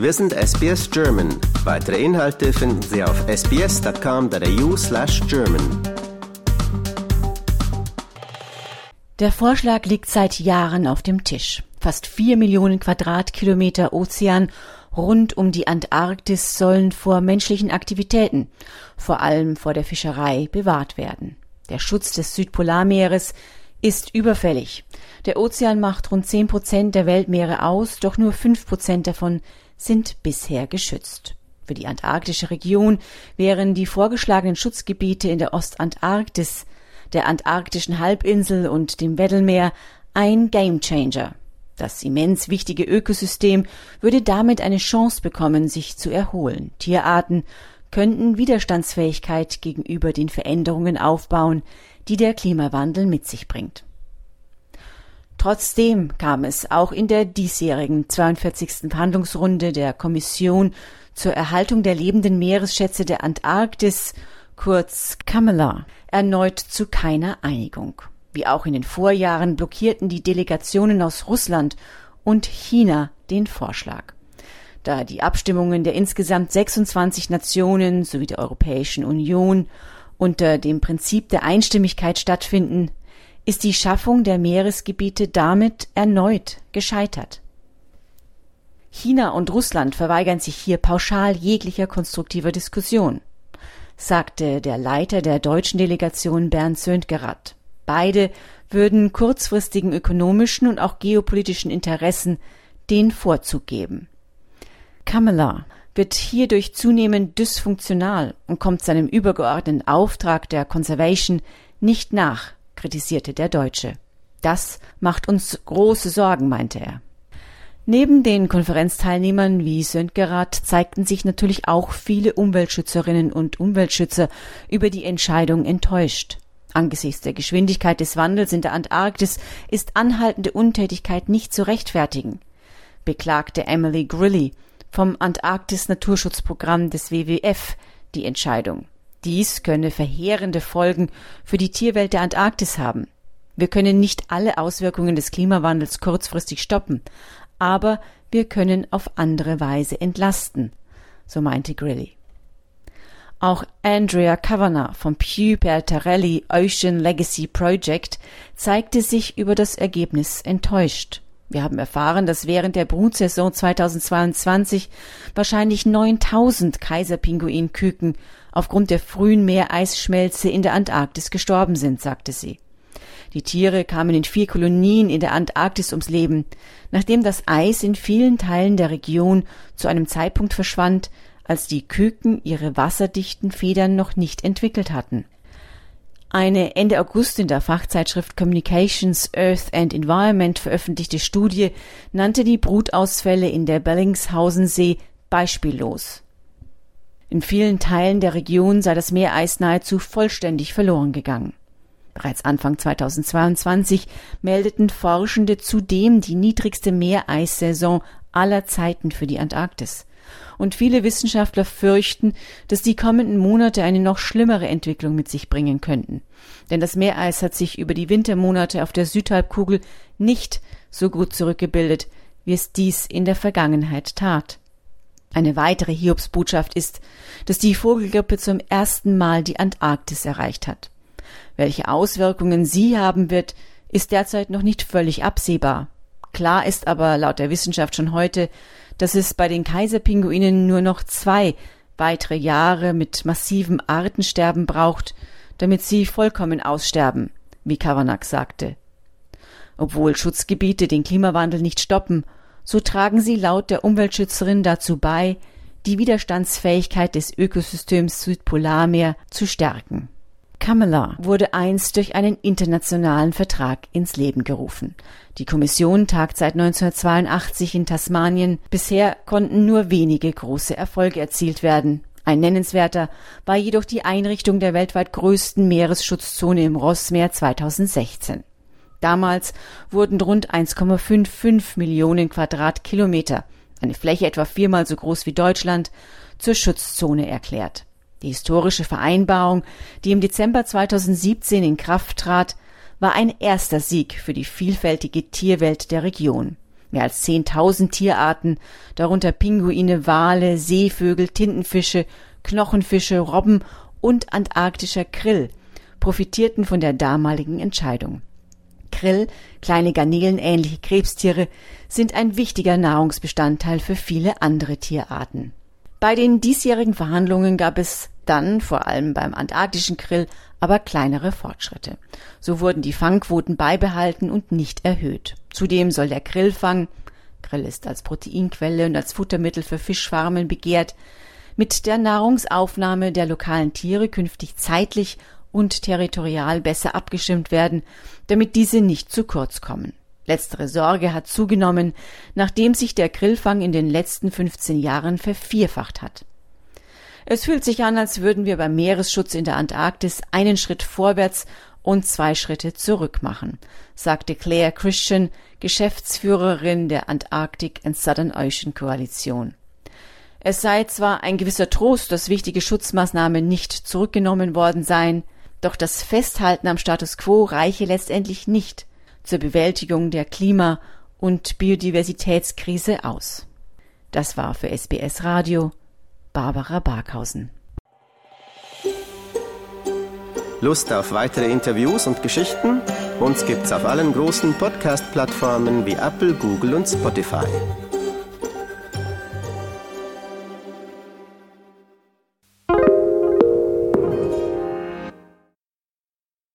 Wir sind SBS German. Weitere Inhalte finden Sie auf sbs.com.au/german. Der Vorschlag liegt seit Jahren auf dem Tisch. Fast vier Millionen Quadratkilometer Ozean rund um die Antarktis sollen vor menschlichen Aktivitäten, vor allem vor der Fischerei, bewahrt werden. Der Schutz des Südpolarmeeres ist überfällig. Der Ozean macht rund zehn Prozent der Weltmeere aus, doch nur fünf Prozent davon sind bisher geschützt. Für die antarktische Region wären die vorgeschlagenen Schutzgebiete in der Ostantarktis, der antarktischen Halbinsel und dem Weddellmeer ein Gamechanger. Das immens wichtige Ökosystem würde damit eine Chance bekommen, sich zu erholen. Tierarten könnten Widerstandsfähigkeit gegenüber den Veränderungen aufbauen, die der Klimawandel mit sich bringt. Trotzdem kam es auch in der diesjährigen 42. Verhandlungsrunde der Kommission zur Erhaltung der lebenden Meeresschätze der Antarktis, kurz Kamala, erneut zu keiner Einigung. Wie auch in den Vorjahren blockierten die Delegationen aus Russland und China den Vorschlag. Da die Abstimmungen der insgesamt 26 Nationen sowie der Europäischen Union unter dem Prinzip der Einstimmigkeit stattfinden, ist die Schaffung der Meeresgebiete damit erneut gescheitert. China und Russland verweigern sich hier pauschal jeglicher konstruktiver Diskussion, sagte der Leiter der deutschen Delegation Bernd Söntgerath. Beide würden kurzfristigen ökonomischen und auch geopolitischen Interessen den Vorzug geben. Kamala wird hierdurch zunehmend dysfunktional und kommt seinem übergeordneten Auftrag der Conservation nicht nach, kritisierte der Deutsche. Das macht uns große Sorgen, meinte er. Neben den Konferenzteilnehmern wie Söntgerath zeigten sich natürlich auch viele Umweltschützerinnen und Umweltschützer über die Entscheidung enttäuscht. Angesichts der Geschwindigkeit des Wandels in der Antarktis ist anhaltende Untätigkeit nicht zu rechtfertigen, beklagte Emily Grilly, vom Antarktis-Naturschutzprogramm des WWF die Entscheidung. Dies könne verheerende Folgen für die Tierwelt der Antarktis haben. Wir können nicht alle Auswirkungen des Klimawandels kurzfristig stoppen, aber wir können auf andere Weise entlasten, so meinte Grilly. Auch Andrea Kavanagh vom Pew Bertarelli Ocean Legacy Project zeigte sich über das Ergebnis enttäuscht. Wir haben erfahren, dass während der Brutsaison 2022 wahrscheinlich 9000 Kaiserpinguinküken aufgrund der frühen Meereisschmelze in der Antarktis gestorben sind, sagte sie. Die Tiere kamen in vier Kolonien in der Antarktis ums Leben, nachdem das Eis in vielen Teilen der Region zu einem Zeitpunkt verschwand, als die Küken ihre wasserdichten Federn noch nicht entwickelt hatten. Eine Ende August in der Fachzeitschrift Communications, Earth and Environment veröffentlichte Studie nannte die Brutausfälle in der Bellingshausensee beispiellos. In vielen Teilen der Region sei das Meereis nahezu vollständig verloren gegangen. Bereits Anfang 2022 meldeten Forschende zudem die niedrigste Meereissaison aller Zeiten für die Antarktis und viele Wissenschaftler fürchten, dass die kommenden Monate eine noch schlimmere Entwicklung mit sich bringen könnten. Denn das Meereis hat sich über die Wintermonate auf der Südhalbkugel nicht so gut zurückgebildet, wie es dies in der Vergangenheit tat. Eine weitere Hiobsbotschaft ist, dass die Vogelgrippe zum ersten Mal die Antarktis erreicht hat. Welche Auswirkungen sie haben wird, ist derzeit noch nicht völlig absehbar. Klar ist aber laut der Wissenschaft schon heute, dass es bei den Kaiserpinguinen nur noch zwei weitere Jahre mit massivem Artensterben braucht, damit sie vollkommen aussterben, wie Kavanagh sagte. Obwohl Schutzgebiete den Klimawandel nicht stoppen, so tragen sie laut der Umweltschützerin dazu bei, die Widerstandsfähigkeit des Ökosystems Südpolarmeer zu stärken. Kamala wurde einst durch einen internationalen Vertrag ins Leben gerufen. Die Kommission tagt seit 1982 in Tasmanien. Bisher konnten nur wenige große Erfolge erzielt werden. Ein nennenswerter war jedoch die Einrichtung der weltweit größten Meeresschutzzone im Rossmeer 2016. Damals wurden rund 1,55 Millionen Quadratkilometer, eine Fläche etwa viermal so groß wie Deutschland, zur Schutzzone erklärt. Die historische Vereinbarung, die im Dezember 2017 in Kraft trat, war ein erster Sieg für die vielfältige Tierwelt der Region. Mehr als 10.000 Tierarten, darunter Pinguine, Wale, Seevögel, Tintenfische, Knochenfische, Robben und antarktischer Krill, profitierten von der damaligen Entscheidung. Krill, kleine garnelenähnliche Krebstiere, sind ein wichtiger Nahrungsbestandteil für viele andere Tierarten. Bei den diesjährigen Verhandlungen gab es dann, vor allem beim antarktischen Krill, aber kleinere Fortschritte. So wurden die Fangquoten beibehalten und nicht erhöht. Zudem soll der Grillfang, Grill ist als Proteinquelle und als Futtermittel für Fischfarmen begehrt, mit der Nahrungsaufnahme der lokalen Tiere künftig zeitlich und territorial besser abgestimmt werden, damit diese nicht zu kurz kommen. Letztere Sorge hat zugenommen, nachdem sich der Grillfang in den letzten 15 Jahren vervierfacht hat. Es fühlt sich an, als würden wir beim Meeresschutz in der Antarktis einen Schritt vorwärts und zwei Schritte zurück machen, sagte Claire Christian, Geschäftsführerin der Antarctic and Southern Ocean Koalition. Es sei zwar ein gewisser Trost, dass wichtige Schutzmaßnahmen nicht zurückgenommen worden seien, doch das Festhalten am Status quo reiche letztendlich nicht zur Bewältigung der Klima- und Biodiversitätskrise aus. Das war für SBS Radio Barbara Barkhausen. Lust auf weitere Interviews und Geschichten? Uns gibt's auf allen großen Podcast-Plattformen wie Apple, Google und Spotify.